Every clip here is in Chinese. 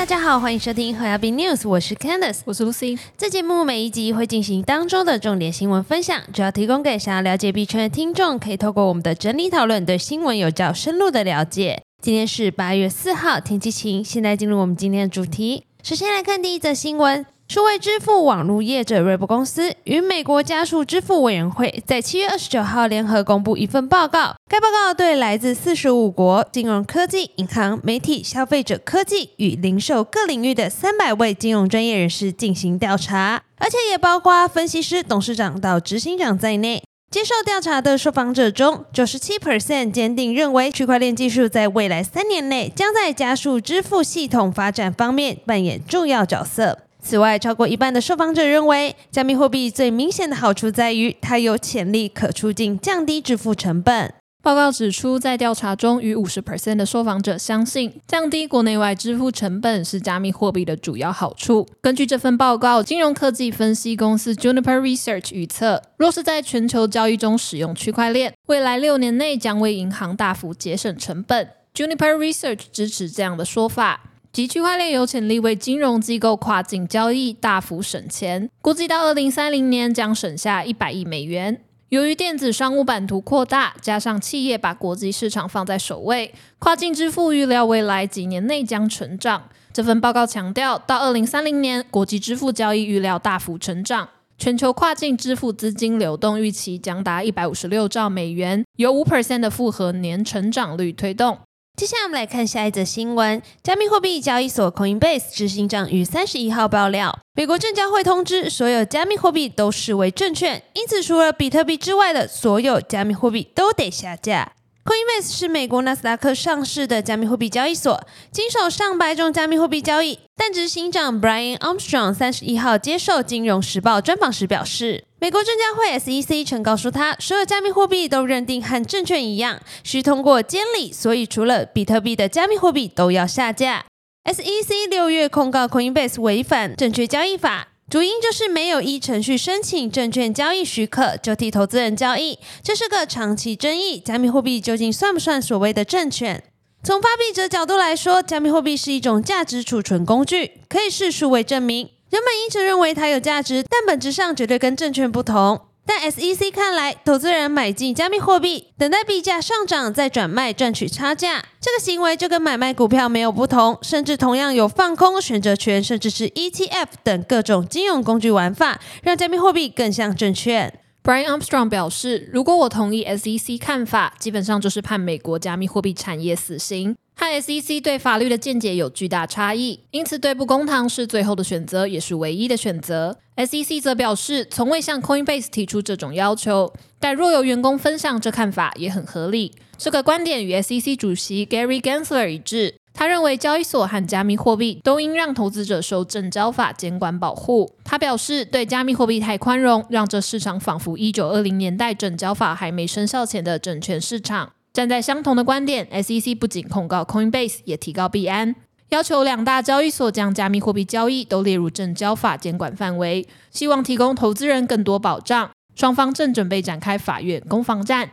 大家好，欢迎收听和亚币 News，我是 Candice，我是 Lucy。这节目每一集会进行当周的重点新闻分享，主要提供给想要了解币圈的听众，可以透过我们的整理讨论，对新闻有较深入的了解。今天是八月四号，天气晴。现在进入我们今天的主题，首先来看第一则新闻。数位支付网络业者瑞博公司与美国加速支付委员会在七月二十九号联合公布一份报告。该报告对来自四十五国金融科技、银行、媒体、消费者科技与零售各领域的三百位金融专业人士进行调查，而且也包括分析师、董事长到执行长在内。接受调查的受访者中，九十七 percent 坚定认为区块链技术在未来三年内将在加速支付系统发展方面扮演重要角色。此外，超过一半的受访者认为，加密货币最明显的好处在于它有潜力可促进降低支付成本。报告指出，在调查中，逾五十 percent 的受访者相信降低国内外支付成本是加密货币的主要好处。根据这份报告，金融科技分析公司 Juniper Research 预测，若是在全球交易中使用区块链，未来六年内将为银行大幅节省成本。Juniper Research 支持这样的说法。即区块链有潜力为金融机构跨境交易大幅省钱，估计到二零三零年将省下一百亿美元。由于电子商务版图扩大，加上企业把国际市场放在首位，跨境支付预料未来几年内将成长。这份报告强调，到二零三零年，国际支付交易预料大幅成长，全球跨境支付资金流动预期将达一百五十六兆美元，由五 percent 的复合年成长率推动。接下来我们来看下一则新闻：加密货币交易所 Coinbase 执行长于三十一号爆料，美国证交会通知所有加密货币都视为证券，因此除了比特币之外的所有加密货币都得下架。Coinbase 是美国纳斯达克上市的加密货币交易所，经手上百种加密货币交易。但执行长 Brian Armstrong 三十一号接受《金融时报》专访时表示，美国证监会 SEC 曾告诉他，所有加密货币都认定和证券一样，需通过监理，所以除了比特币的加密货币都要下架。SEC 六月控告 Coinbase 违反证券交易法。主因就是没有依程序申请证券交易许可就替投资人交易，这是个长期争议。加密货币究竟算不算所谓的证券？从发币者角度来说，加密货币是一种价值储存工具，可以是数位证明。人们一直认为它有价值，但本质上绝对跟证券不同。在 SEC 看来，投资人买进加密货币，等待币价上涨再转卖赚取差价，这个行为就跟买卖股票没有不同，甚至同样有放空、选择权，甚至是 ETF 等各种金融工具玩法，让加密货币更像证券。Brian Armstrong 表示，如果我同意 SEC 看法，基本上就是判美国加密货币产业死刑。和 SEC 对法律的见解有巨大差异，因此对簿公堂是最后的选择，也是唯一的选择。SEC 则表示，从未向 Coinbase 提出这种要求，但若有员工分享这看法，也很合理。这个观点与 SEC 主席 Gary Gensler 一致，他认为交易所和加密货币都应让投资者受证交法监管保护。他表示，对加密货币太宽容，让这市场仿佛一九二零年代证交法还没生效前的证券市场。站在相同的观点，SEC 不仅控告 Coinbase，也提高币安，要求两大交易所将加密货币交易都列入证交法监管范围，希望提供投资人更多保障。双方正准备展开法院攻防战。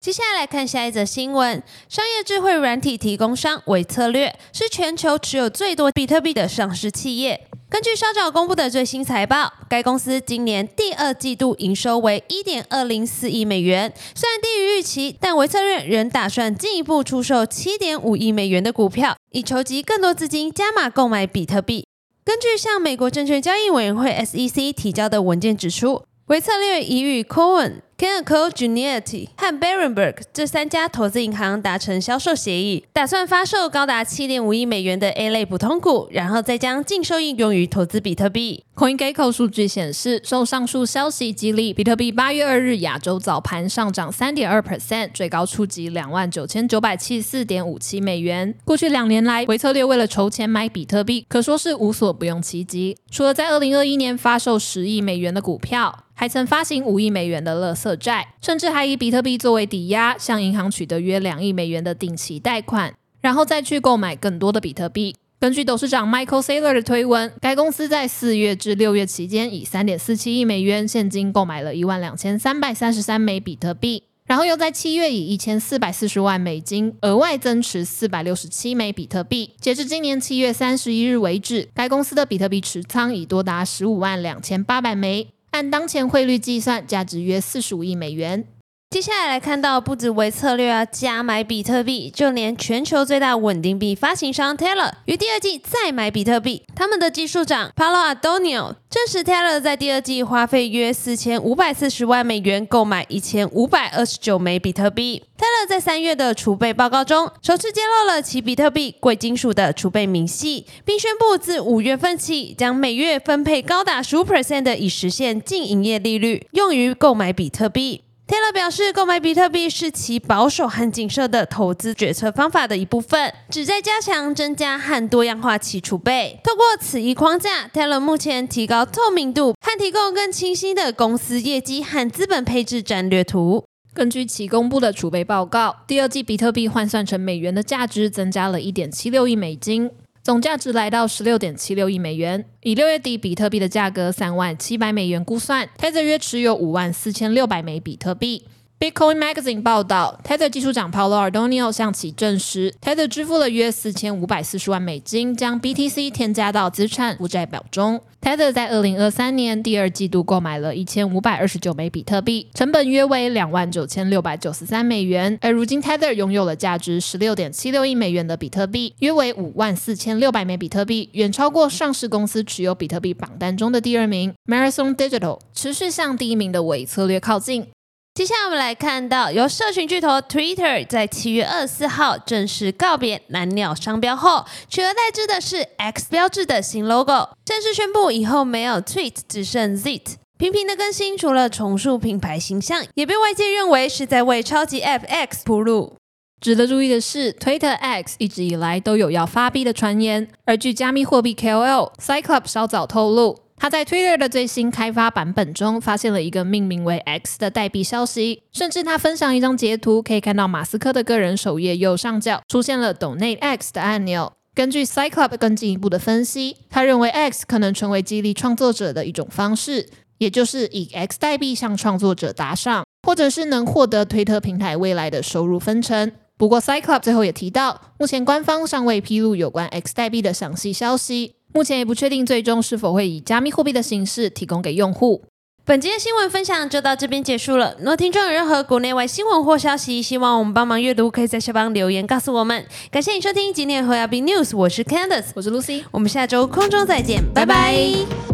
接下来看下一则新闻：商业智慧软体提供商维策略是全球持有最多比特币的上市企业。根据稍早公布的最新财报，该公司今年第二季度营收为一点二零四亿美元，虽然低于预期，但维策略仍打算进一步出售七点五亿美元的股票，以筹集更多资金加码购买比特币。根据向美国证券交易委员会 SEC 提交的文件指出，维策略已与 Cohen。Canaccord Genuity 和 Berenberg 这三家投资银行达成销售协议，打算发售高达七点五亿美元的 A 类普通股，然后再将净收益用于投资比特币。CoinGecko 数据显示，受上述消息激励，比特币八月二日亚洲早盘上涨三点二 percent，最高触及两万九千九百七十四点五七美元。过去两年来，维策略为了筹钱买比特币，可说是无所不用其极。除了在二零二一年发售十亿美元的股票。还曾发行五亿美元的垃债，甚至还以比特币作为抵押，向银行取得约两亿美元的定期贷款，然后再去购买更多的比特币。根据董事长 Michael Saylor 的推文，该公司在四月至六月期间以三点四七亿美元现金购买了一万两千三百三十三枚比特币。然后又在七月以一千四百四十万美金额外增持四百六十七枚比特币。截至今年七月三十一日为止，该公司的比特币持仓已多达十五万两千八百枚，按当前汇率计算，价值约四十五亿美元。接下来来看到，不止为策略要加买比特币，就连全球最大稳定币发行商 Teller 于第二季再买比特币。他们的技术长 Paolo Adonio 证实，Teller 在第二季花费约四千五百四十万美元购买一千五百二十九枚比特币。在三月的储备报告中，首次揭露了其比特币贵金属的储备明细，并宣布自五月份起，将每月分配高达十五 percent 的已实现净营业利率，用于购买比特币。Taylor 表示，购买比特币是其保守和谨慎的投资决策方法的一部分，旨在加强、增加和多样化其储备。透过此一框架，Taylor 目前提高透明度和提供更清晰的公司业绩和资本配置战略图。根据其公布的储备报告，第二季比特币换算成美元的价值增加了一点七六亿美金。总价值来到十六点七六亿美元。以六月底比特币的价格三万七百美元估算泰泽约持有五万四千六百枚比特币。Bitcoin Magazine 报道，Tether 技术长 Paolo Ardonio 向其证实，Tether 支付了约四千五百四十万美金，将 BTC 添加到资产负债表中。Tether 在二零二三年第二季度购买了一千五百二十九枚比特币，成本约为两万九千六百九十三美元。而如今，Tether 拥有了价值十六点七六亿美元的比特币，约为五万四千六百枚比特币，远超过上市公司持有比特币榜单中的第二名 Marathon Digital，持续向第一名的伪策略靠近。接下来我们来看到，由社群巨头 Twitter 在七月二十四号正式告别蓝鸟商标后，取而代之的是 X 标志的新 logo，正式宣布以后没有 Tweet，只剩 Zit。频频的更新，除了重塑品牌形象，也被外界认为是在为超级 App X 铺路。值得注意的是，Twitter X 一直以来都有要发币的传言，而据加密货币 KOL Cyclops 稍早透露。他在 Twitter 的最新开发版本中发现了一个命名为 X 的代币消息，甚至他分享一张截图，可以看到马斯克的个人首页右上角出现了 Donate X 的按钮。根据 Cyclop 更进一步的分析，他认为 X 可能成为激励创作者的一种方式，也就是以 X 代币向创作者打赏，或者是能获得推特平台未来的收入分成。不过 Cyclop 最后也提到，目前官方尚未披露有关 X 代币的详细消息。目前也不确定最终是否会以加密货币的形式提供给用户。本期的新闻分享就到这边结束了。若听众有任何国内外新闻或消息，希望我们帮忙阅读，可以在下方留言告诉我们。感谢你收听今天的和 b news，我是 Candice，我是 Lucy，我们下周空中再见，拜拜。